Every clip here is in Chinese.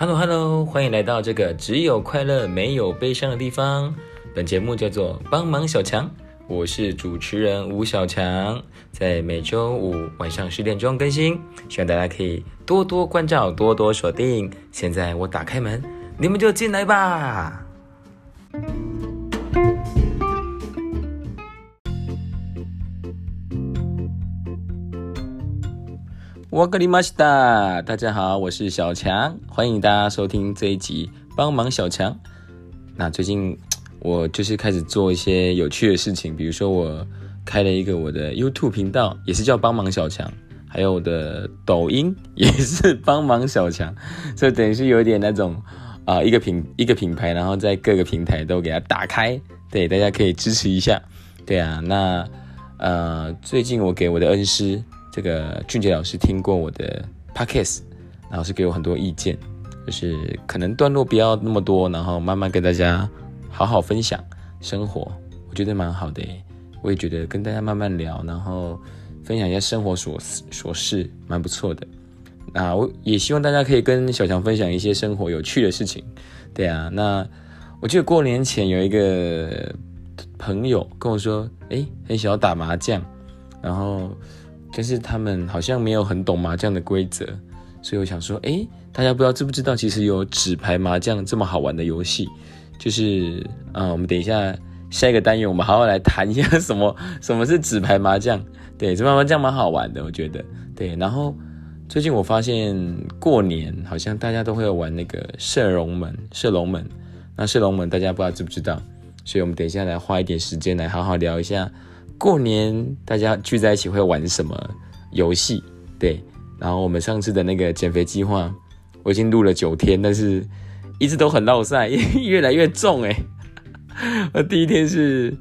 Hello Hello，欢迎来到这个只有快乐没有悲伤的地方。本节目叫做帮忙小强，我是主持人吴小强，在每周五晚上十点钟更新，希望大家可以多多关照，多多锁定。现在我打开门，你们就进来吧。我格里马西达，大家好，我是小强，欢迎大家收听这一集帮忙小强。那最近 我就是开始做一些有趣的事情，比如说我开了一个我的 YouTube 频道，也是叫帮忙小强，还有我的抖音 也是帮忙小强，所以等于是有点那种啊一个品一个品牌，然后在各个平台都给它打开，对，大家可以支持一下。对啊，那呃最近我给我的恩师。这个俊杰老师听过我的 podcast，然后是给我很多意见，就是可能段落不要那么多，然后慢慢跟大家好好分享生活，我觉得蛮好的我也觉得跟大家慢慢聊，然后分享一下生活琐琐事，蛮不错的。那我也希望大家可以跟小强分享一些生活有趣的事情。对啊，那我记得过年前有一个朋友跟我说，哎，很想要打麻将，然后。但是他们好像没有很懂麻将的规则，所以我想说，哎，大家不知道知不知道，其实有纸牌麻将这么好玩的游戏，就是，啊，我们等一下下一个单元，我们好好来谈一下什么什么是纸牌麻将。对，纸牌麻将蛮好玩的，我觉得。对，然后最近我发现过年好像大家都会玩那个射龙门，射龙门。那射龙门大家不知道知不知道？所以我们等一下来花一点时间来好好聊一下。过年大家聚在一起会玩什么游戏？对，然后我们上次的那个减肥计划，我已经录了九天，但是一直都很落赛，越来越重哎。我 第一天是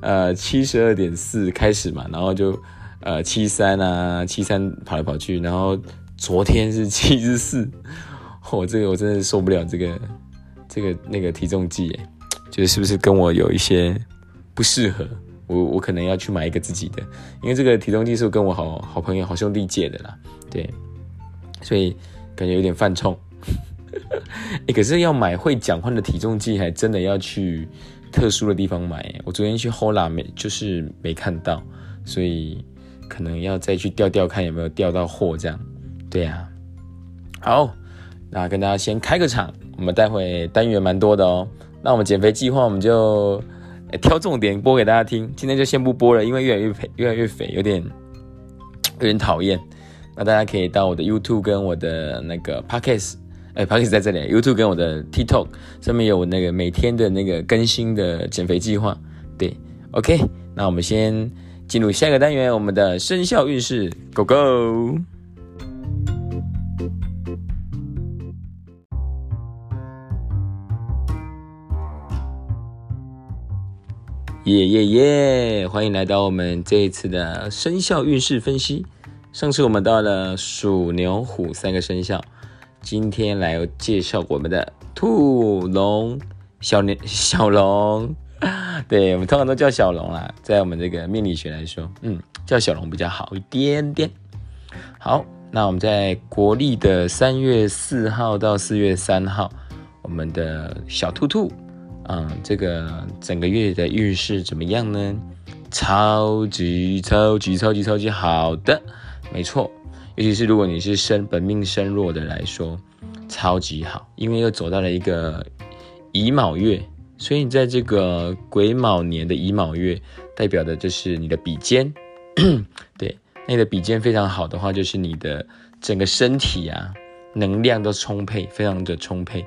呃七十二点四开始嘛，然后就呃七三啊七三跑来跑去，然后昨天是 七十四，我这个我真的受不了这个这个那个体重计哎，觉得是不是跟我有一些不适合？我我可能要去买一个自己的，因为这个体重计是跟我好好朋友、好兄弟借的啦，对，所以感觉有点犯冲。哎，可是要买会讲话的体重计，还真的要去特殊的地方买。我昨天去 Hola 没，就是没看到，所以可能要再去调调看有没有调到货，这样。对呀，好，那跟大家先开个场，我们待会单元蛮多的哦。那我们减肥计划，我们就。挑重点播给大家听，今天就先不播了，因为越来越肥，越来越肥，有点有点讨厌。那大家可以到我的 YouTube 跟我的那个 Podcast，哎，Podcast 在这里，YouTube 跟我的 TikTok 上面有我那个每天的那个更新的减肥计划。对，OK，那我们先进入下一个单元，我们的生肖运势，Go Go！耶耶耶！欢迎来到我们这一次的生肖运势分析。上次我们到了鼠、牛、虎三个生肖，今天来介绍我们的兔、龙、小年、小龙。对我们通常都叫小龙啦，在我们这个命理学来说，嗯，叫小龙比较好一点点。好，那我们在国历的三月四号到四月三号，我们的小兔兔。嗯，这个整个月的运势怎么样呢？超级超级超级超级好的，没错。尤其是如果你是生本命生弱的来说，超级好，因为又走到了一个乙卯月，所以你在这个癸卯年的乙卯月，代表的就是你的比肩。对，那你的比肩非常好的话，就是你的整个身体啊，能量都充沛，非常的充沛。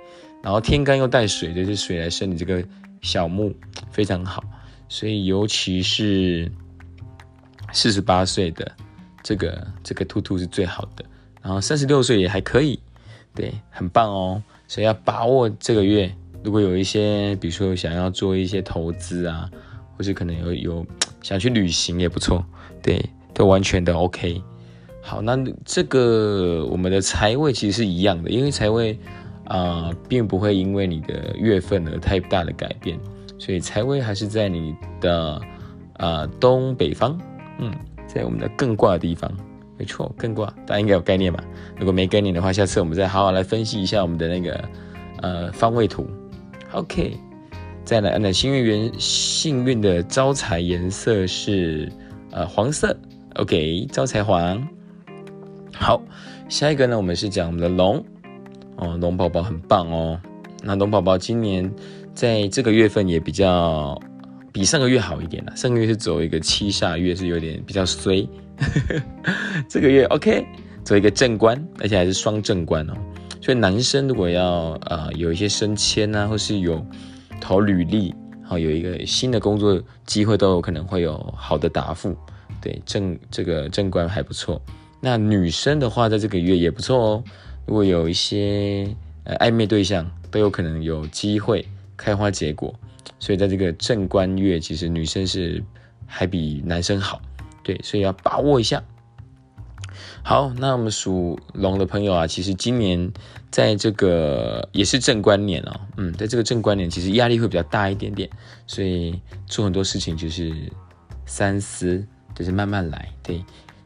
然后天干又带水，就是水来生你这个小木，非常好。所以尤其是四十八岁的这个这个兔兔是最好的。然后三十六岁也还可以，对，很棒哦。所以要把握这个月，如果有一些，比如说想要做一些投资啊，或是可能有有想去旅行也不错，对，都完全的 OK。好，那这个我们的财位其实是一样的，因为财位。啊，并不会因为你的月份而太大的改变，所以财位还是在你的呃东北方，嗯，在我们的艮卦的地方，没错，艮卦大家应该有概念吧？如果没概念的话，下次我们再好好来分析一下我们的那个呃方位图。OK，再来，那幸运元幸运的招财颜色是呃黄色。OK，招财黄。好，下一个呢，我们是讲我们的龙哦，龙宝宝很棒哦。那龙宝宝今年在这个月份也比较比上个月好一点了。上个月是走一个七煞月，是有点比较衰。这个月 OK，走一个正官，而且还是双正官哦。所以男生如果要呃有一些升迁啊，或是有投履历，好有一个新的工作机会，都有可能会有好的答复。对正这个正官还不错。那女生的话，在这个月也不错哦。如果有一些呃暧昧对象，都有可能有机会开花结果。所以在这个正官月，其实女生是还比男生好。对，所以要把握一下。好，那我们属龙的朋友啊，其实今年在这个也是正官年哦，嗯，在这个正官年，其实压力会比较大一点点，所以做很多事情就是三思，就是慢慢来。对，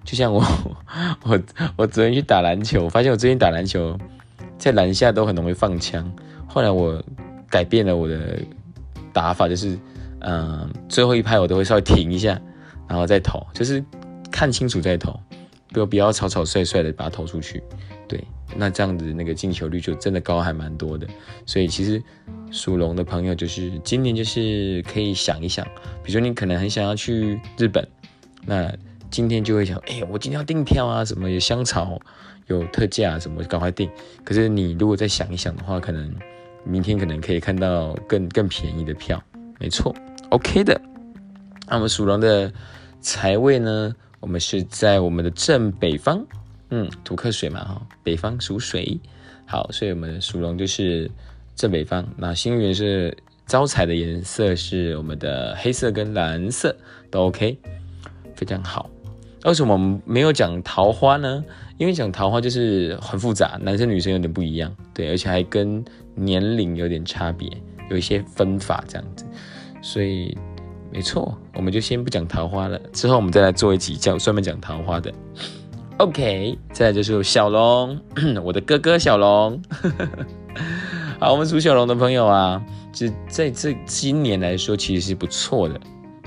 就像我，我，我昨天去打篮球，我发现我最近打篮球在篮下都很容易放枪，后来我改变了我的打法，就是嗯，最后一拍我都会稍微停一下。然后再投，就是看清楚再投，不不要草草率率的把它投出去。对，那这样子那个进球率就真的高还蛮多的。所以其实属龙的朋友就是今年就是可以想一想，比如说你可能很想要去日本，那今天就会想，哎，我今天要订票啊，什么有香草有特价什么，赶快订。可是你如果再想一想的话，可能明天可能可以看到更更便宜的票。没错，OK 的。那我们属龙的。财位呢？我们是在我们的正北方，嗯，土克水嘛，哈，北方属水，好，所以我们属龙就是正北方。那幸运是招财的颜色是我们的黑色跟蓝色，都 OK，非常好。为什么我们没有讲桃花呢？因为讲桃花就是很复杂，男生女生有点不一样，对，而且还跟年龄有点差别，有一些分法这样子，所以。没错，我们就先不讲桃花了，之后我们再来做一集叫专门讲桃花的。OK，再来就是小龙，我的哥哥小龙。好，我们属小龙的朋友啊，就在这今年来说，其实是不错的。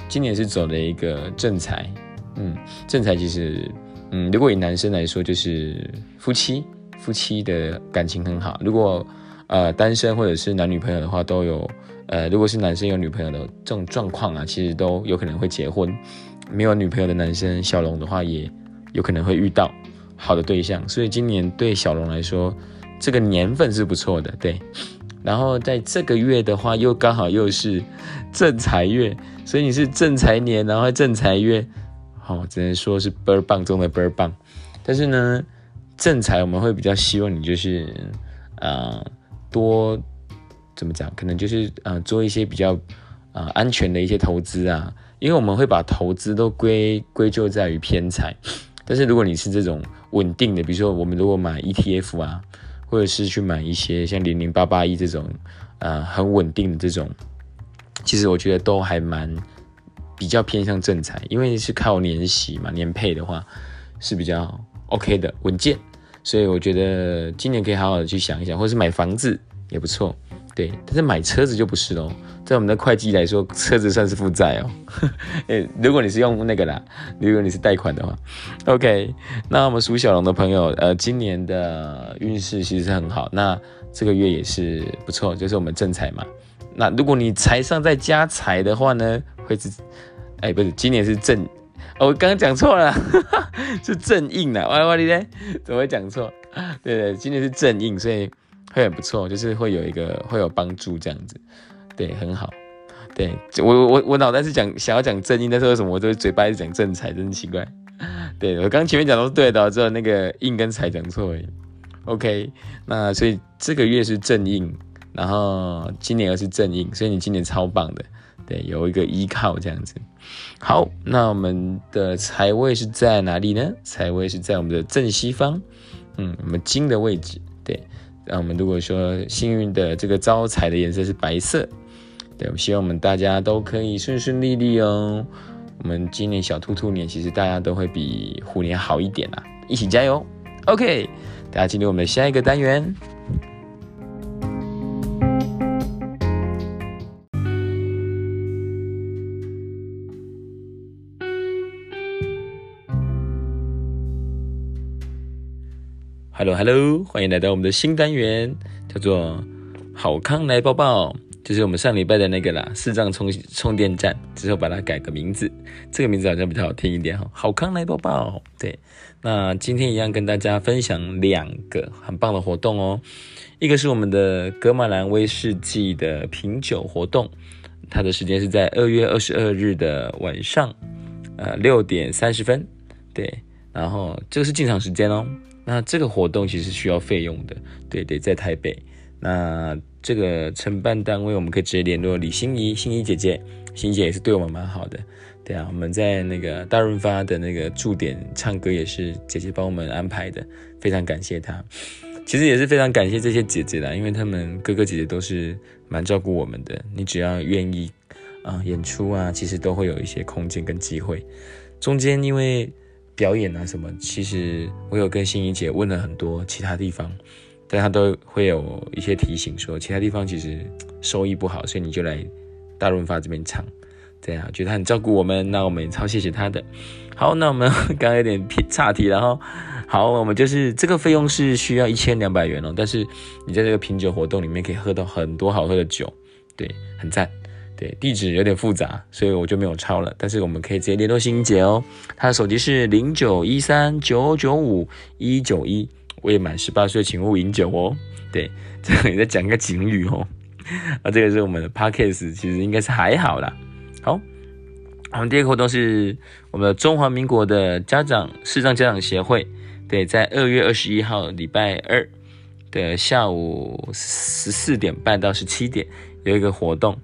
今年是走了一个正财，嗯，正财其实，嗯，如果以男生来说，就是夫妻，夫妻的感情很好。如果呃单身或者是男女朋友的话，都有。呃，如果是男生有女朋友的这种状况啊，其实都有可能会结婚。没有女朋友的男生小龙的话，也有可能会遇到好的对象。所以今年对小龙来说，这个年份是不错的，对。然后在这个月的话，又刚好又是正财月，所以你是正财年，然后正财月，好，只能说是倍儿棒中的倍儿棒。但是呢，正财我们会比较希望你就是，呃，多。怎么讲？可能就是呃，做一些比较呃安全的一些投资啊，因为我们会把投资都归归咎在于偏财。但是如果你是这种稳定的，比如说我们如果买 ETF 啊，或者是去买一些像零零八八一这种呃很稳定的这种，其实我觉得都还蛮比较偏向正财，因为是靠年息嘛，年配的话是比较 OK 的稳健。所以我觉得今年可以好好的去想一想，或是买房子也不错。对，但是买车子就不是喽。在我们的会计来说，车子算是负债哦。诶，如果你是用那个啦，如果你是贷款的话，OK。那我们属小龙的朋友，呃，今年的运势其实是很好。那这个月也是不错，就是我们正财嘛。那如果你财上再加财的话呢，会是，哎，不是，今年是正哦，我刚刚讲错了，是正印的。喂喂，你嘞？怎么会讲错？对对，今年是正印，所以。会很不错，就是会有一个会有帮助这样子，对，很好。对我我我脑袋是讲想要讲正印，但是为什么我都嘴巴是讲正财，真奇怪。对我刚前面讲都是对的，只有那个印跟财讲错而已。OK，那所以这个月是正印，然后今年又是正印，所以你今年超棒的，对，有一个依靠这样子。好，那我们的财位是在哪里呢？财位是在我们的正西方，嗯，我们金的位置，对。那我们如果说幸运的这个招财的颜色是白色，对，我希望我们大家都可以顺顺利利哦。我们今年小兔兔年，其实大家都会比虎年好一点啦，一起加油！OK，大家进入我们下一个单元。Hello，Hello，欢迎来到我们的新单元，叫做“好康来抱抱”，就是我们上礼拜的那个啦，视障充充电站，之后把它改个名字，这个名字好像比较好听一点哈，“好康来抱抱”。对，那今天一样跟大家分享两个很棒的活动哦，一个是我们的格马兰威士忌的品酒活动，它的时间是在二月二十二日的晚上，呃六点三十分，对，然后这个是进场时间哦。那这个活动其实需要费用的，对对，在台北。那这个承办单位我们可以直接联络李心怡，心怡姐姐，心怡姐也是对我们蛮好的，对啊，我们在那个大润发的那个驻点唱歌也是姐姐帮我们安排的，非常感谢她。其实也是非常感谢这些姐姐的，因为他们哥哥姐姐都是蛮照顾我们的。你只要愿意啊，演出啊，其实都会有一些空间跟机会。中间因为。表演啊什么？其实我有跟心怡姐问了很多其他地方，但她都会有一些提醒，说其他地方其实收益不好，所以你就来大润发这边唱，对啊，觉得很照顾我们，那我们也超谢谢他的。好，那我们 刚刚有点偏岔题，然后好，我们就是这个费用是需要一千两百元哦，但是你在这个品酒活动里面可以喝到很多好喝的酒，对，很赞。地址有点复杂，所以我就没有抄了。但是我们可以直接联络欣姐哦，她的手机是零九一三九九五一九一。未满十八岁请勿饮酒哦。对，这里再讲一个警语哦。啊，这个是我们的 Parkes，其实应该是还好啦。好，我们第二个活动是我们的中华民国的家长视障家长协会。对，在二月二十一号礼拜二的下午十四点半到十七点有一个活动。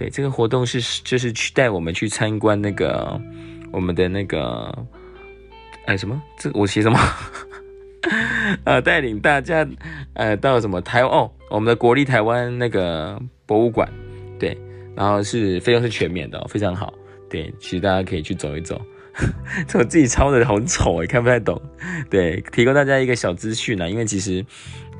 对，这个活动是就是去带我们去参观那个我们的那个哎什么？这我写什么？呃，带领大家呃到什么台哦，我们的国立台湾那个博物馆。对，然后是费用是全免的，非常好。对，其实大家可以去走一走。这我自己抄的好丑，也看不太懂。对，提供大家一个小资讯啊，因为其实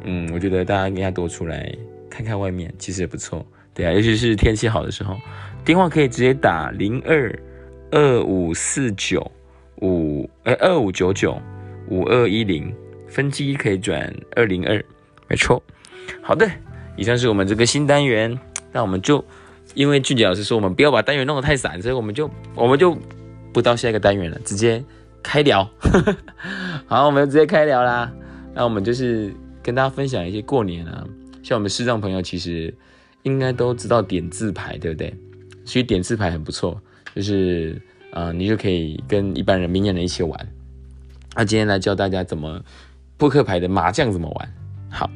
嗯，我觉得大家应该多出来看看外面，其实也不错。对啊，尤其是天气好的时候，电话可以直接打零二二五四九五呃二五九九五二一零，分机可以转二零二，没错。好的，以上是我们这个新单元，那我们就因为俊杰老师说我们不要把单元弄得太散，所以我们就我们就不到下一个单元了，直接开聊。好，我们直接开聊啦。那我们就是跟大家分享一些过年啊，像我们视障朋友其实。应该都知道点字牌，对不对？所以点字牌很不错，就是呃，你就可以跟一般人、明眼人一起玩。那今天来教大家怎么扑克牌的麻将怎么玩。好，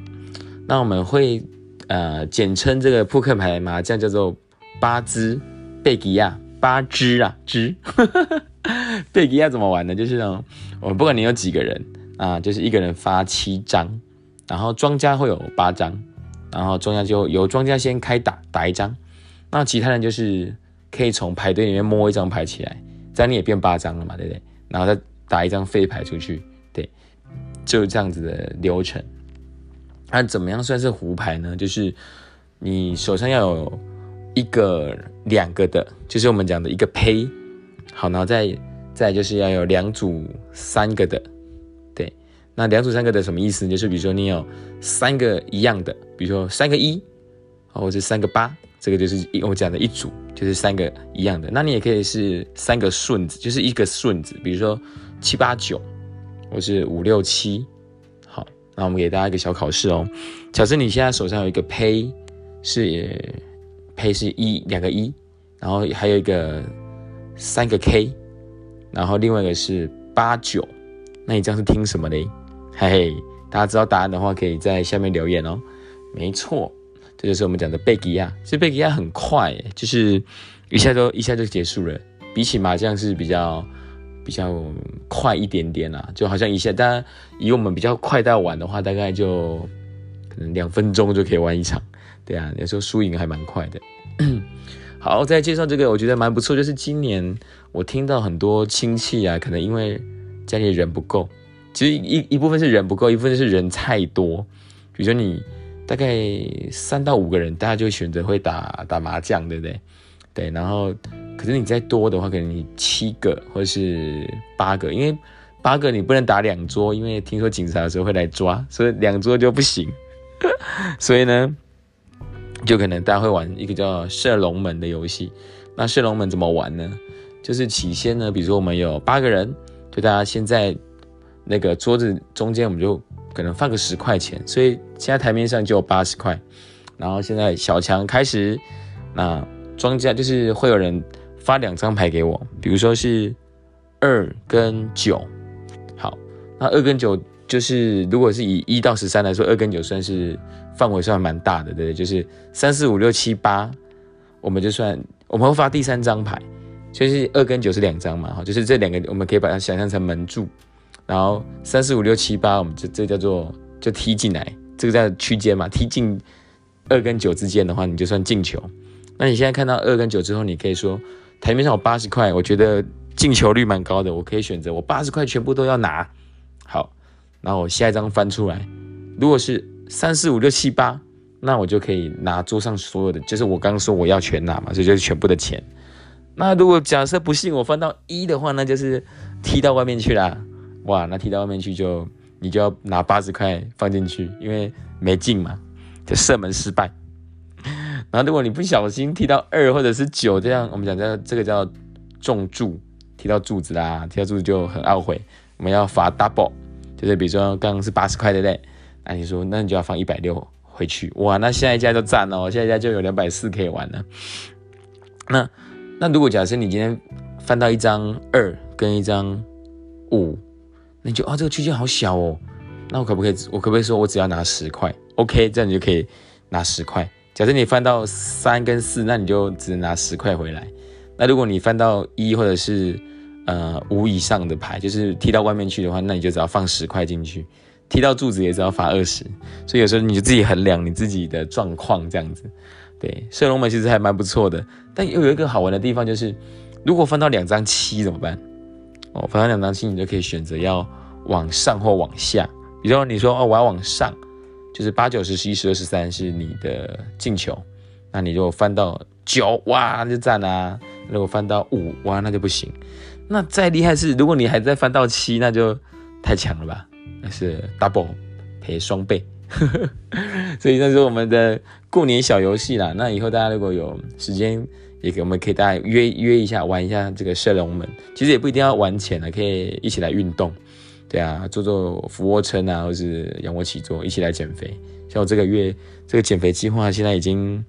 那我们会呃简称这个扑克牌麻将叫做八支贝吉亚八支啊支。贝吉亚怎么玩呢？就是呢，我不管你有几个人啊，就是一个人发七张，然后庄家会有八张。然后庄家就由庄家先开打打一张，那其他人就是可以从牌堆里面摸一张牌起来，这样你也变八张了嘛，对不对？然后再打一张废牌出去，对，就这样子的流程。那怎么样算是胡牌呢？就是你手上要有一个、两个的，就是我们讲的一个胚，好，然后再再就是要有两组三个的。那两组三个的什么意思？就是比如说你有三个一样的，比如说三个一，或者三个八，这个就是我讲的一组，就是三个一样的。那你也可以是三个顺子，就是一个顺子，比如说七八九，或是五六七。好，那我们给大家一个小考试哦。假设你现在手上有一个胚，是胚是一两个一，然后还有一个三个 K，然后另外一个是八九，那你这样是听什么嘞？嘿嘿，大家知道答案的话，可以在下面留言哦。没错，这就是我们讲的贝吉亚。其实贝吉亚很快，就是一下就一下就结束了。比起麻将是比较比较快一点点啦，就好像一下，大家以我们比较快到玩的话，大概就可能两分钟就可以玩一场。对啊，有时候输赢还蛮快的。好，再介绍这个，我觉得蛮不错，就是今年我听到很多亲戚啊，可能因为家里人不够，其实一一部分是人不够，一部分是人太多。比如说你大概三到五个人，大家就选择会打打麻将，对不对？对，然后可是你再多的话，可能你七个或是八个，因为八个你不能打两桌，因为听说警察的时候会来抓，所以两桌就不行。所以呢，就可能大家会玩一个叫射龙门的游戏。那射龙门怎么玩呢？就是起先呢，比如说我们有八个人，就大家先在那个桌子中间，我们就可能放个十块钱，所以现在台面上就有八十块。然后现在小强开始，那庄家就是会有人发两张牌给我，比如说是二跟九。好，那二跟九。就是如果是以一到十三来说，二跟九算是范围算蛮大的，对？就是三四五六七八，我们就算我们会发第三张牌，就是二跟九是两张嘛，哈，就是这两个我们可以把它想象成门柱，然后三四五六七八，我们这这叫做就踢进来，这个叫区间嘛，踢进二跟九之间的话，你就算进球。那你现在看到二跟九之后，你可以说台面上有八十块，我觉得进球率蛮高的，我可以选择我八十块全部都要拿，好。然后我下一张翻出来，如果是三四五六七八，那我就可以拿桌上所有的，就是我刚刚说我要全拿嘛，这就是全部的钱。那如果假设不信我翻到一的话，那就是踢到外面去啦。哇，那踢到外面去就你就要拿八十块放进去，因为没进嘛，就射门失败。然后如果你不小心踢到二或者是九，这样我们讲叫这个叫中柱，踢到柱子啦，踢到柱子就很懊悔，我们要罚 double。就是比如说刚刚是八十块对不对？那你说那你就要放一百六回去哇，那下一家就赞哦，下一家就有两百四可以玩了。那那如果假设你今天翻到一张二跟一张五，你就啊这个区间好小哦，那我可不可以我可不可以说我只要拿十块？OK，这样你就可以拿十块。假设你翻到三跟四，那你就只能拿十块回来。那如果你翻到一或者是呃，五以上的牌就是踢到外面去的话，那你就只要放十块进去；踢到柱子也只要罚二十。所以有时候你就自己衡量你自己的状况这样子。对，射龙门其实还蛮不错的，但又有一个好玩的地方就是，如果翻到两张七怎么办？哦，翻到两张七，你就可以选择要往上或往下。比如说你说哦，我要往上，就是八九十十一十二十三是你的进球，那你就翻到九，哇，那就赞啦。如果翻到五，哇，那就不行。那再厉害是，如果你还在翻到七，那就太强了吧？那是 double 赔双倍，所以那是我们的过年小游戏啦。那以后大家如果有时间，也给我们可以大家约约一下，玩一下这个射龙门。其实也不一定要玩钱了，可以一起来运动，对啊，做做俯卧撑啊，或是仰卧起坐，一起来减肥。像我这个月这个减肥计划，现在已经。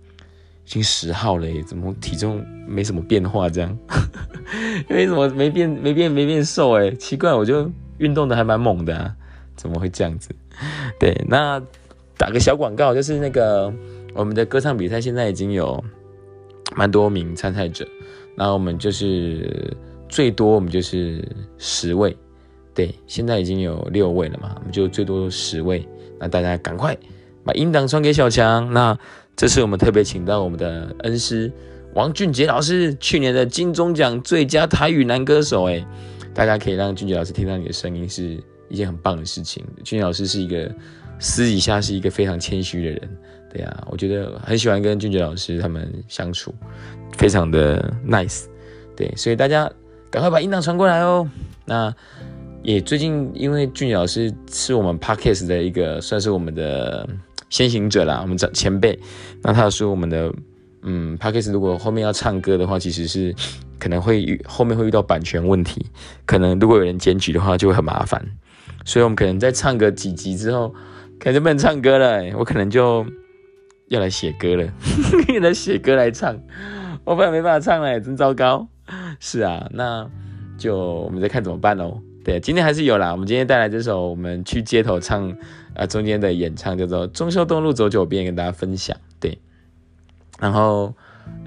已经十号了耶，怎么体重没什么变化？这样，为什么没变没变没变瘦？哎，奇怪，我就运动的还蛮猛的，怎么会这样子？对，那打个小广告，就是那个我们的歌唱比赛现在已经有蛮多名参赛者，那我们就是最多我们就是十位，对，现在已经有六位了嘛，我们就最多十位，那大家赶快把音档传给小强，那。这次我们特别请到我们的恩师王俊杰老师，去年的金钟奖最佳台语男歌手。哎，大家可以让俊杰老师听到你的声音，是一件很棒的事情。俊杰老师是一个私底下是一个非常谦虚的人，对呀，我觉得很喜欢跟俊杰老师他们相处，非常的 nice。对，所以大家赶快把音档传过来哦。那也最近因为俊杰老师是我们 Parkes 的一个，算是我们的。先行者啦，我们前辈，那他说我们的，嗯 p a c k a g e 如果后面要唱歌的话，其实是可能会遇后面会遇到版权问题，可能如果有人检举的话就会很麻烦，所以我们可能在唱个几集之后，可能不能唱歌了，我可能就要来写歌了，来写歌来唱，我不然没办法唱了，真糟糕。是啊，那就我们再看怎么办喽。对，今天还是有啦，我们今天带来这首我们去街头唱。啊，中间的演唱叫做《中秋东路走九遍》，跟大家分享。对，然后，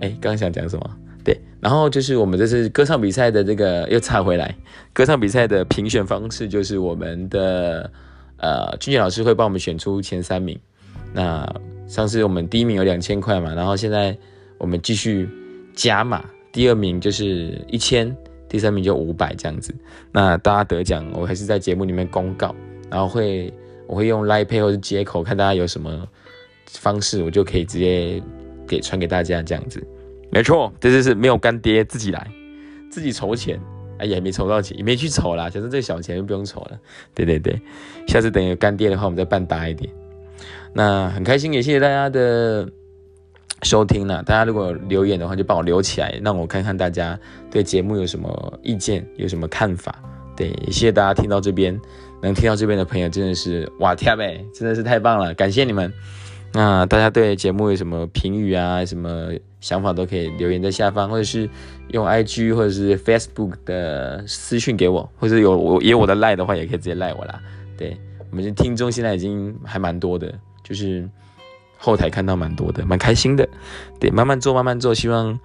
哎，刚刚想讲什么？对，然后就是我们这次歌唱比赛的这个又插回来，歌唱比赛的评选方式就是我们的呃，俊杰老师会帮我们选出前三名。那上次我们第一名有两千块嘛，然后现在我们继续加码，第二名就是一千，第三名就五百这样子。那大家得奖，我还是在节目里面公告，然后会我会用 Line Pay 或者接口，看大家有什么方式，我就可以直接给传给大家这样子。没错，这就是没有干爹自己来，自己筹钱。哎也，没筹到钱，也没去筹啦。反正这小钱就不用筹了。对对对，下次等有干爹的话，我们再办大一点。那很开心，也谢谢大家的收听呢。大家如果留言的话，就帮我留起来，让我看看大家对节目有什么意见，有什么看法。对，谢谢大家听到这边，能听到这边的朋友真的是哇天呗，真的是太棒了，感谢你们。那大家对节目有什么评语啊，什么想法都可以留言在下方，或者是用 IG 或者是 Facebook 的私讯给我，或者有我也有我的赖的话，也可以直接赖我啦。对我们听众现在已经还蛮多的，就是后台看到蛮多的，蛮开心的。对，慢慢做，慢慢做，希望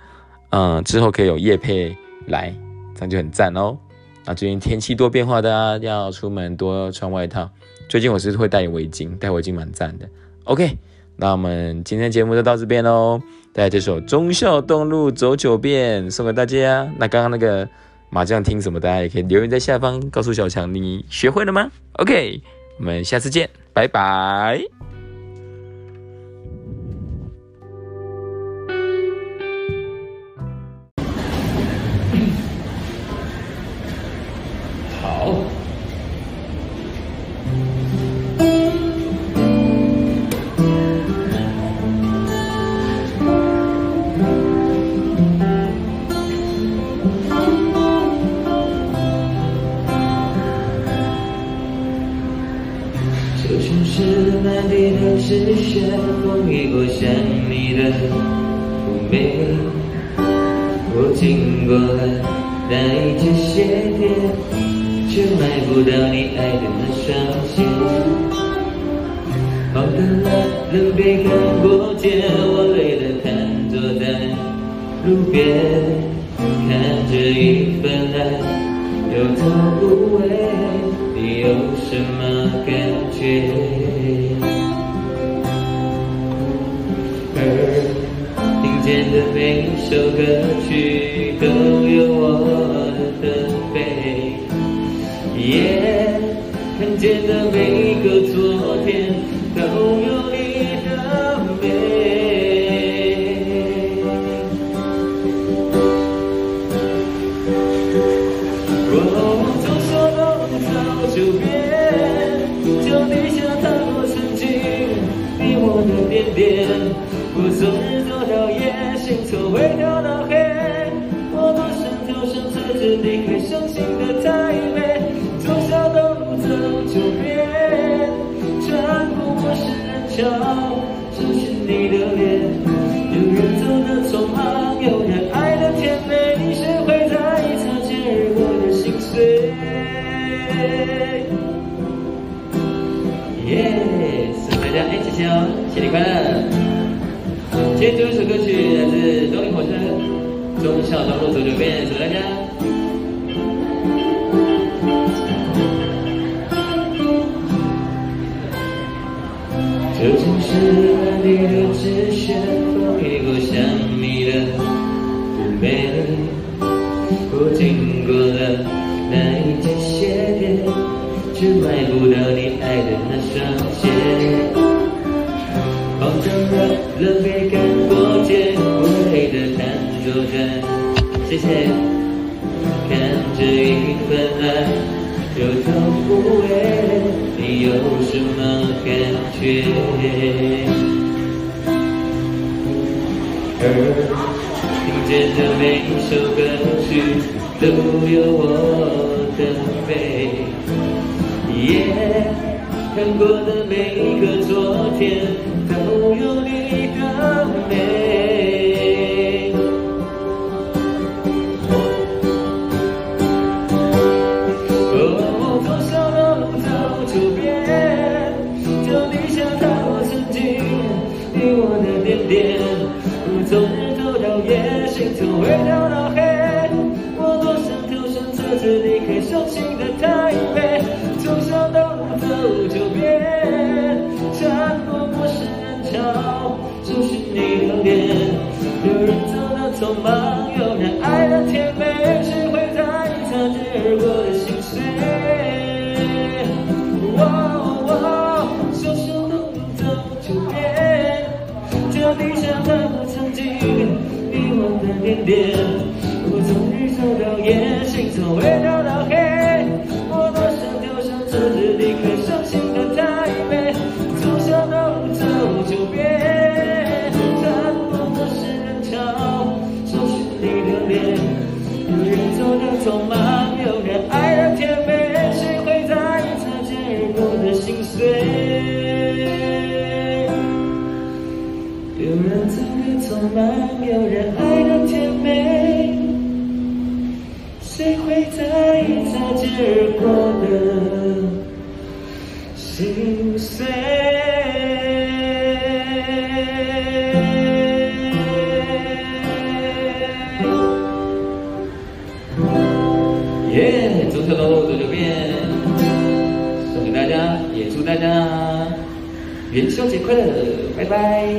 嗯之后可以有叶配来，这样就很赞哦。那最近天气多变化，大家要出门多穿外套。最近我是会戴围巾，戴围巾蛮赞的。OK。那我们今天节目就到这边喽，带来这首《忠孝东路走九遍》送给大家。那刚刚那个麻将听什么，大家也可以留言在下方告诉小强，你学会了吗？OK，我们下次见，拜拜。了路边看过街，我累了瘫坐在路边，看着一份爱有头无尾，你有什么感觉？听见的每一首歌曲都有我的悲，也看见的每一个错点，忠孝东路走九遍，祝大家。这城市满地的纸屑，风雨过想你的妩媚。我经过了那一间鞋店，却买不到你爱的那双鞋。跑到了路边看过街，无泪的瘫坐在，谢谢。看着一份爱，有头无尾，你有什么感觉？而听见的每一首歌曲，都有我的美。耶。看过的每个昨天，都有你的美。点点，我从日走到夜，心从未聊到黑，我多想丢上车子离开伤心的台北，从小动走就变，散落的是人潮，收拾你的脸，有人走的匆忙，有人爱的甜美，谁会在意擦肩而过的心碎？有人走的匆忙，有人爱的甜意擦肩而过的心碎？耶，走小路走九遍，送给大家，也祝大家元宵节快乐，拜拜。